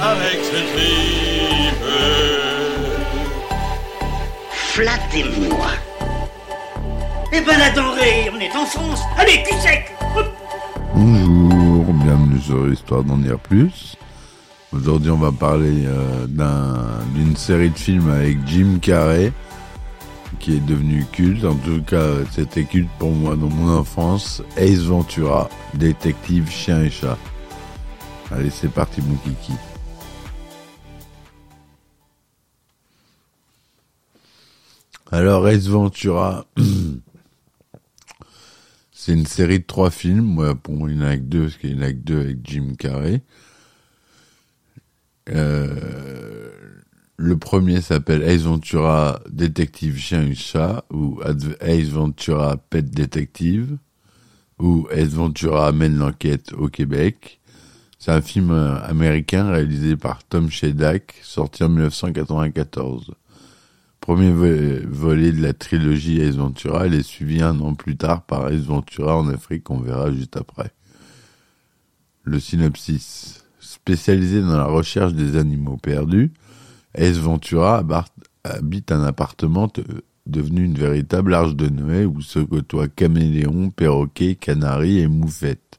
Avec ce tripe. Flattez-moi. Eh ben la denrée, on est en France. Allez, cul sec. Bonjour, bienvenue sur Histoire d'en dire plus. Aujourd'hui, on va parler euh, d'un- d'une série de films avec Jim Carrey qui est devenu culte. En tout cas, c'était culte pour moi dans mon enfance. Ace Ventura, détective chien et chat. Allez, c'est parti, mon kiki. Alors, Ace Ventura, c'est une série de trois films. Moi, pour moi, il n'y en a que deux, parce qu'il y en a que deux avec Jim Carrey. Euh, le premier s'appelle Ace Ventura, détective chien et chat, ou Ace Ventura, pet détective, ou Ace Ventura amène l'enquête au Québec. C'est un film euh, américain réalisé par Tom Shedak, sorti en 1994. Premier vo- volet de la trilogie Ace Ventura, il est suivi un an plus tard par Ace Ventura en Afrique, on verra juste après. Le synopsis. Spécialisé dans la recherche des animaux perdus, Ace Ventura habite un appartement te- devenu une véritable arche de Noé où se côtoient caméléons, perroquets, canaris et moufettes.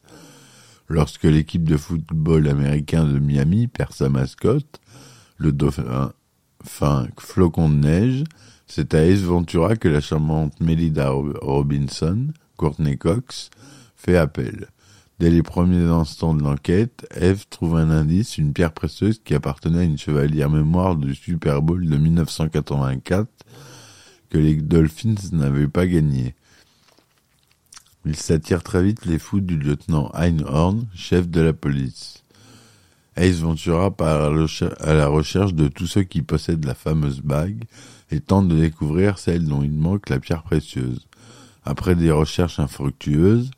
Lorsque l'équipe de football américain de Miami perd sa mascotte, le dauphin fin flocon de neige, c'est à Ace Ventura que la charmante Melida Ro- Robinson, Courtney Cox, fait appel. Dès les premiers instants de l'enquête, Eve trouve un indice, une pierre précieuse qui appartenait à une chevalière mémoire du Super Bowl de 1984 que les Dolphins n'avaient pas gagné. Il s'attire très vite les fous du lieutenant Einhorn, chef de la police. Ace Ventura part à la recherche de tous ceux qui possèdent la fameuse bague et tente de découvrir celle dont il manque la pierre précieuse. Après des recherches infructueuses,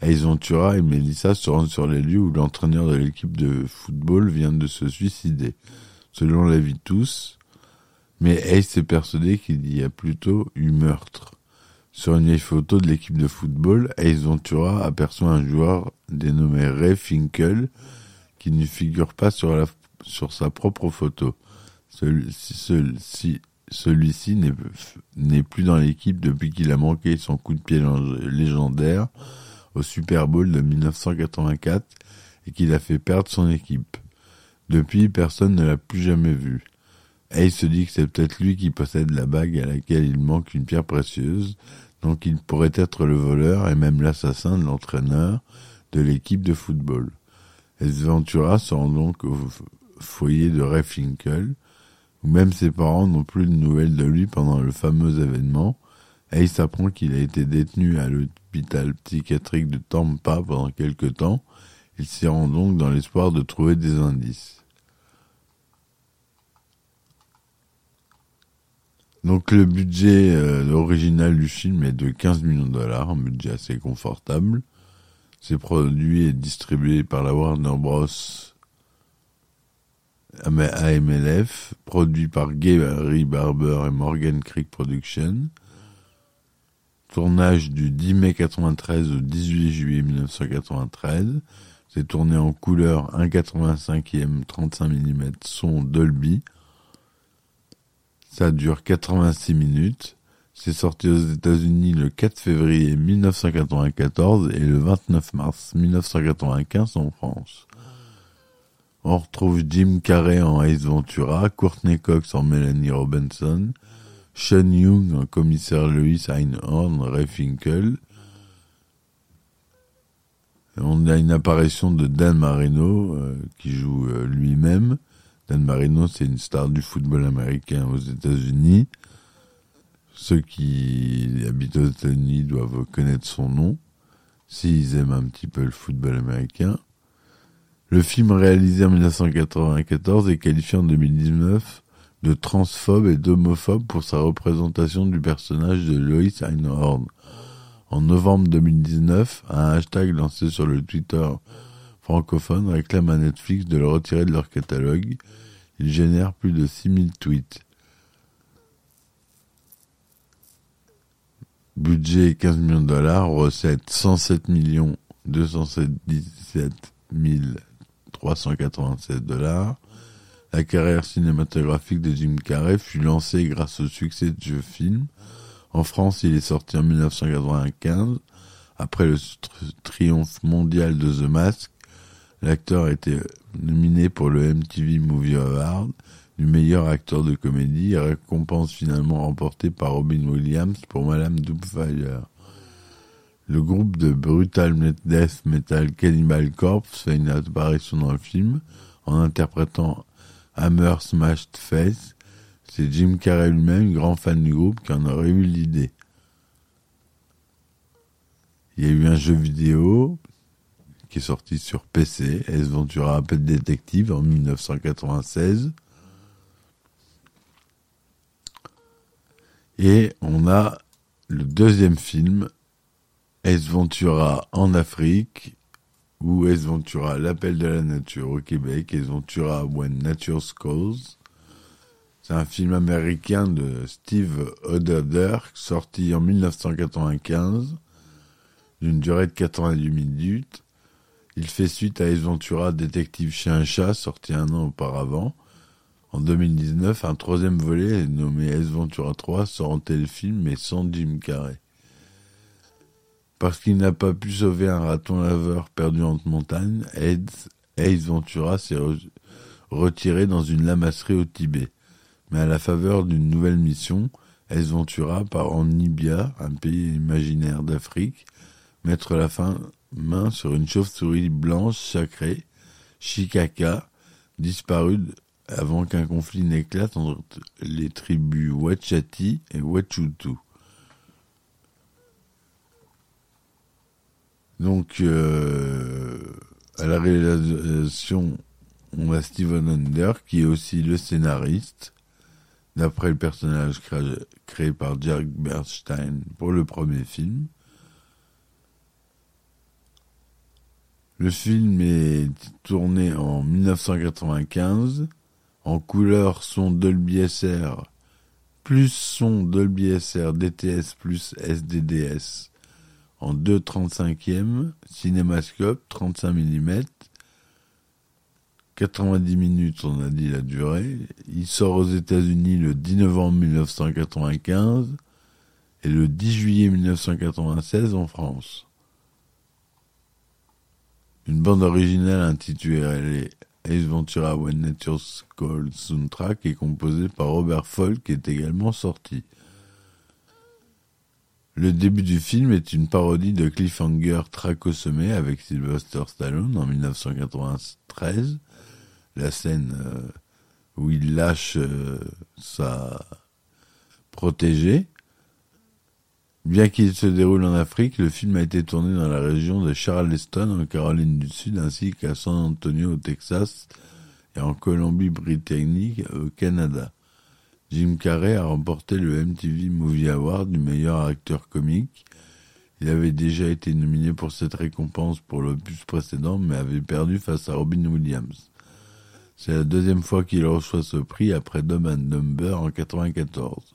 Ace Ventura et Melissa se rendent sur les lieux où l'entraîneur de l'équipe de football vient de se suicider. Selon l'avis de tous, mais Ace est persuadé qu'il y a plutôt eu meurtre. Sur une vieille photo de l'équipe de football, Ace Ventura aperçoit un joueur dénommé Ray Finkel qui ne figure pas sur, sa propre photo. Celui-ci celui n'est plus dans l'équipe depuis qu'il a manqué son coup de pied légendaire au Super Bowl de 1984 et qu'il a fait perdre son équipe. Depuis, personne ne l'a plus jamais vu. Ace se dit que c'est peut-être lui qui possède la bague à laquelle il manque une pierre précieuse, donc il pourrait être le voleur et même l'assassin de l'entraîneur de l'équipe de football. Ace Ventura se rend donc au foyer de Ray Finkel, où même ses parents n'ont plus de nouvelles de lui pendant le fameux événement. Ace apprend qu'il a été détenu à l'hôpital psychiatrique de Tampa pendant quelque temps. Il s'y rend donc dans l'espoir de trouver des indices. Donc le budget euh, original du film est de 15 millions de dollars, un budget assez confortable. C'est produit et distribué par la Warner Bros. AMLF, produit par Gary Barber et Morgan Creek Productions. Tournage du 10 mai 93 au 18 juillet 1993. C'est tourné en couleur 1,85e 35 mm son Dolby. Ça dure 86 minutes. C'est sorti aux États-Unis le 4 février 1994 et le 29 mars 1995 en France. On retrouve Jim Carrey en Ace Ventura, Courtney Cox en Melanie Robinson, Sean Young en commissaire Louis Einhorn, Ray Finkel. On a une apparition de Dan Marino euh, qui joue euh, lui-même. Dan Marino, c'est une star du football américain aux États-Unis. Ceux qui habitent aux États-Unis doivent connaître son nom, s'ils aiment un petit peu le football américain. Le film réalisé en 1994 est qualifié en 2019 de transphobe et d'homophobe pour sa représentation du personnage de Lois Einhorn. En novembre 2019, un hashtag lancé sur le Twitter francophone réclame à Netflix de le retirer de leur catalogue. Il génère plus de 6000 tweets. Budget 15 millions de dollars, recette 107 millions 277 387 dollars. La carrière cinématographique de Jim Carrey fut lancée grâce au succès de ce film. En France, il est sorti en 1995. Après le triomphe mondial de The Mask, l'acteur a été nominé pour le MTV Movie Award du meilleur acteur de comédie, récompense finalement remportée par Robin Williams pour Madame Doubtfire. Le groupe de brutal death metal Cannibal Corpse fait une apparition dans le film en interprétant Hammer Smashed Face. C'est Jim Carrey lui-même, grand fan du groupe, qui en aurait eu l'idée. Il y a eu un jeu vidéo qui est sorti sur PC, S Ventura Pet Detective en 1996. Et on a le deuxième film, S Ventura en Afrique, ou S Ventura, l'appel de la nature au Québec, S Ventura When Nature Calls. C'est un film américain de Steve Oderder, sorti en 1995, d'une durée de 88 minutes. Il fait suite à S Ventura, détective chien chat, sorti un an auparavant. En 2019, un troisième volet nommé S Ventura 3 sort en téléfilm mais sans Jim Carrey. Parce qu'il n'a pas pu sauver un raton laveur perdu entre montagnes, Ace Ventura s'est retiré dans une lamasserie au Tibet. Mais à la faveur d'une nouvelle mission, Ace Ventura part en Nibia, un pays imaginaire d'Afrique, mettre la fin, main sur une chauve-souris blanche sacrée, Chikaka, disparue avant qu'un conflit n'éclate entre les tribus Wachati et Wachutu. Donc, euh, à la réalisation, on a Steven Under, qui est aussi le scénariste, d'après le personnage créé, par Jack Bernstein pour le premier film. Le film est tourné en 1995 en couleur son Dolby SR plus son Dolby SR DTS plus SDDS en 2,35e, cinémascope 35 mm, 90 minutes on a dit la durée. Il sort aux États-Unis le 10 novembre 1995 et le 10 juillet 1996 en France. Une bande originale intitulée Ace Ventura When Nature's Call soundtrack est composé par Robert Folk est également sorti. Le début du film est une parodie de Cliffhanger Track au sommet avec Sylvester Stallone en 1993. La scène euh, où il lâche euh, sa protégée. Bien qu'il se déroule en Afrique, le film a été tourné dans la région de Charleston, en Caroline du Sud, ainsi qu'à San Antonio, au Texas, et en Colombie-Britannique, au Canada. Jim Carrey a remporté le MTV Movie Award du meilleur acteur comique. Il avait déjà été nominé pour cette récompense pour l'opus précédent, mais avait perdu face à Robin Williams. C'est la deuxième fois qu'il reçoit ce prix après Dumb and Dumber en 1994.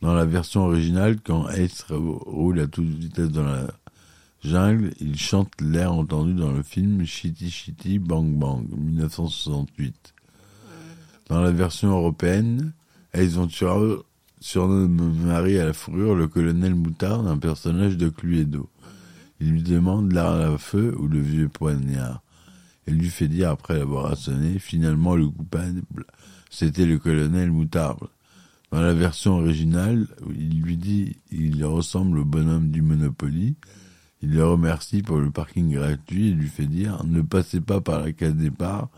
Dans la version originale, quand Ace roule à toute vitesse dans la jungle, il chante l'air entendu dans le film Shitty Shitty Bang Bang, 1968. Dans la version européenne, Ace Ventura surnomme Marie à la fourrure le colonel Moutard, un personnage de Cluedo. Il lui demande l'arme à feu ou le vieux poignard. Elle lui fait dire, après l'avoir assonné, finalement le coupable, c'était le colonel Moutard. Dans la version originale, il lui dit il ressemble au bonhomme du Monopoly. Il le remercie pour le parking gratuit et lui fait dire ne passez pas par la case départ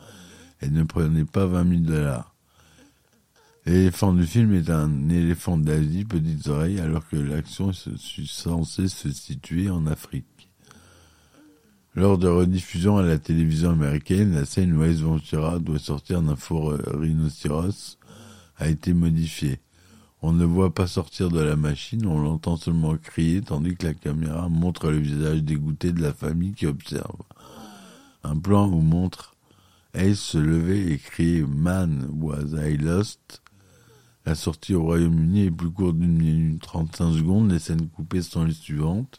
et ne prenez pas 20 000 dollars. L'éléphant du film est un éléphant d'Asie, petites oreilles, alors que l'action est censée se situer en Afrique. Lors de rediffusion à la télévision américaine, la scène où Ace Ventura doit sortir d'un faux rhinocéros a été modifiée. On ne voit pas sortir de la machine, on l'entend seulement crier tandis que la caméra montre le visage dégoûté de la famille qui observe. Un plan où montre Ace se lever et crier Man was I lost? La sortie au Royaume-Uni est plus courte d'une minute 35 secondes. Les scènes coupées sont les suivantes.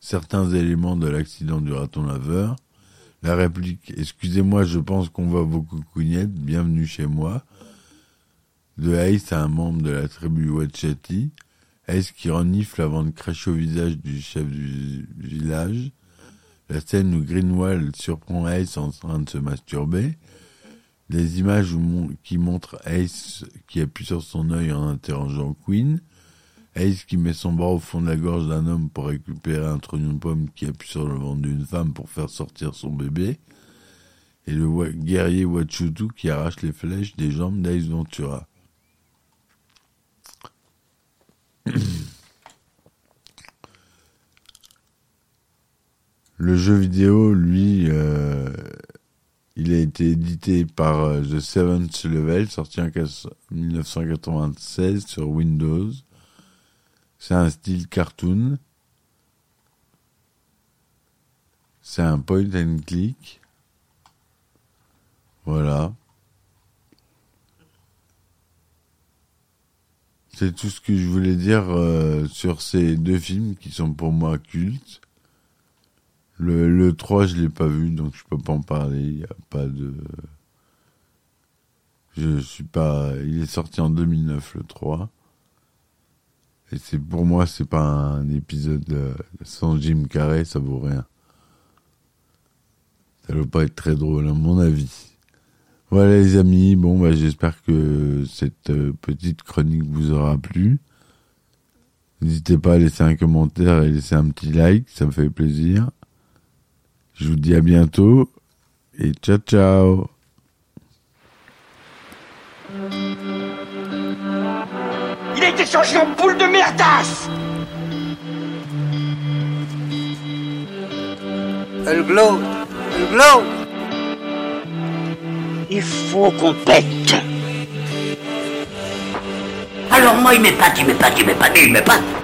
Certains éléments de l'accident du raton laveur. La réplique Excusez-moi, je pense qu'on va beaucoup couignette. Bienvenue chez moi. De Ace à un membre de la tribu Wachati. Ace qui renifle avant de cracher au visage du chef du village? La scène où Greenwell surprend Ace en train de se masturber. Les images qui montrent Ace qui appuie sur son œil en interrogeant Queen. Ace qui met son bras au fond de la gorge d'un homme pour récupérer un trognon de pomme qui appuie sur le ventre d'une femme pour faire sortir son bébé. Et le guerrier Wachutu qui arrache les flèches des jambes d'Ace Ventura. Le jeu vidéo, lui, euh, il a été édité par euh, The Seventh Level, sorti en 1996 sur Windows. C'est un style cartoon. C'est un point and click. Voilà. C'est tout ce que je voulais dire euh, sur ces deux films qui sont pour moi cultes. Le, le 3, je l'ai pas vu, donc je peux pas en parler. Il y a pas de. Je suis pas. Il est sorti en 2009, le 3. Et c'est pour moi, c'est pas un épisode euh, sans Jim Carrey, ça vaut rien. Ça doit pas être très drôle, à mon avis. Voilà les amis, bon bah j'espère que cette euh, petite chronique vous aura plu. N'hésitez pas à laisser un commentaire et laisser un petit like, ça me fait plaisir. Je vous dis à bientôt et ciao ciao. Il a été changé en boule de merdasse Elle glow, elle glow. Il faut qu'on pète. Alors moi, il m'épate, il m'épate, il m'épate, il m'épate.